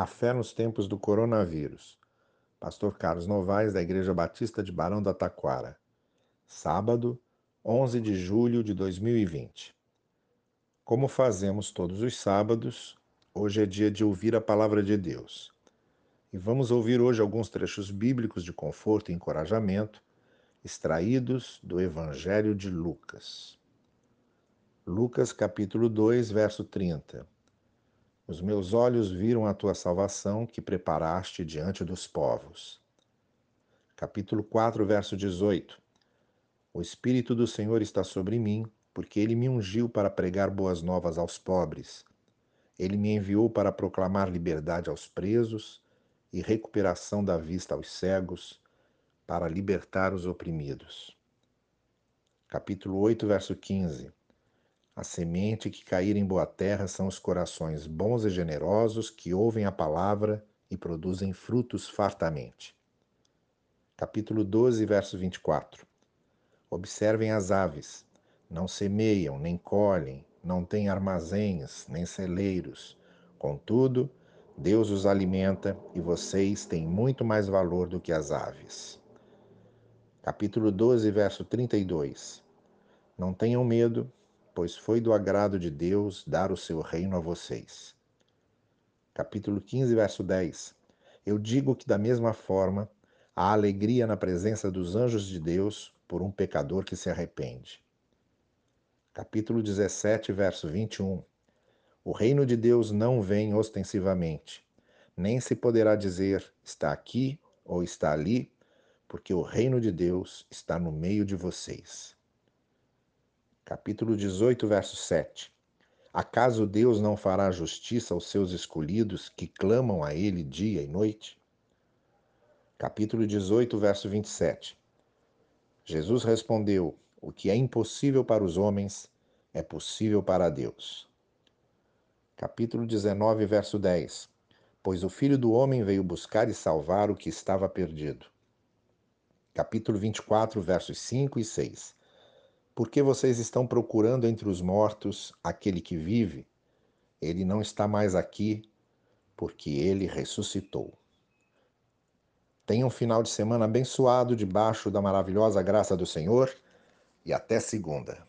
A fé nos tempos do coronavírus. Pastor Carlos Novaes, da Igreja Batista de Barão da Taquara. Sábado, 11 de julho de 2020. Como fazemos todos os sábados, hoje é dia de ouvir a palavra de Deus. E vamos ouvir hoje alguns trechos bíblicos de conforto e encorajamento, extraídos do Evangelho de Lucas. Lucas capítulo 2, verso 30. Os meus olhos viram a tua salvação que preparaste diante dos povos. Capítulo 4, verso 18. O Espírito do Senhor está sobre mim, porque ele me ungiu para pregar boas novas aos pobres. Ele me enviou para proclamar liberdade aos presos e recuperação da vista aos cegos, para libertar os oprimidos. Capítulo 8, verso 15. A semente que cair em boa terra são os corações bons e generosos que ouvem a palavra e produzem frutos fartamente. Capítulo 12, verso 24. Observem as aves. Não semeiam, nem colhem, não têm armazéns, nem celeiros. Contudo, Deus os alimenta e vocês têm muito mais valor do que as aves. Capítulo 12, verso 32. Não tenham medo, pois foi do agrado de Deus dar o seu reino a vocês. Capítulo 15, verso 10. Eu digo que, da mesma forma, há alegria na presença dos anjos de Deus por um pecador que se arrepende. Capítulo 17, verso 21. O reino de Deus não vem ostensivamente, nem se poderá dizer está aqui ou está ali, porque o reino de Deus está no meio de vocês capítulo 18, verso 7. Acaso Deus não fará justiça aos seus escolhidos que clamam a Ele dia e noite? Capítulo 18, verso 27. Jesus respondeu: O que é impossível para os homens é possível para Deus. Capítulo 19, verso 10. Pois o Filho do Homem veio buscar e salvar o que estava perdido. Capítulo 24, versos 5 e 6. Porque vocês estão procurando entre os mortos aquele que vive? Ele não está mais aqui, porque ele ressuscitou. Tenha um final de semana abençoado debaixo da maravilhosa graça do Senhor e até segunda.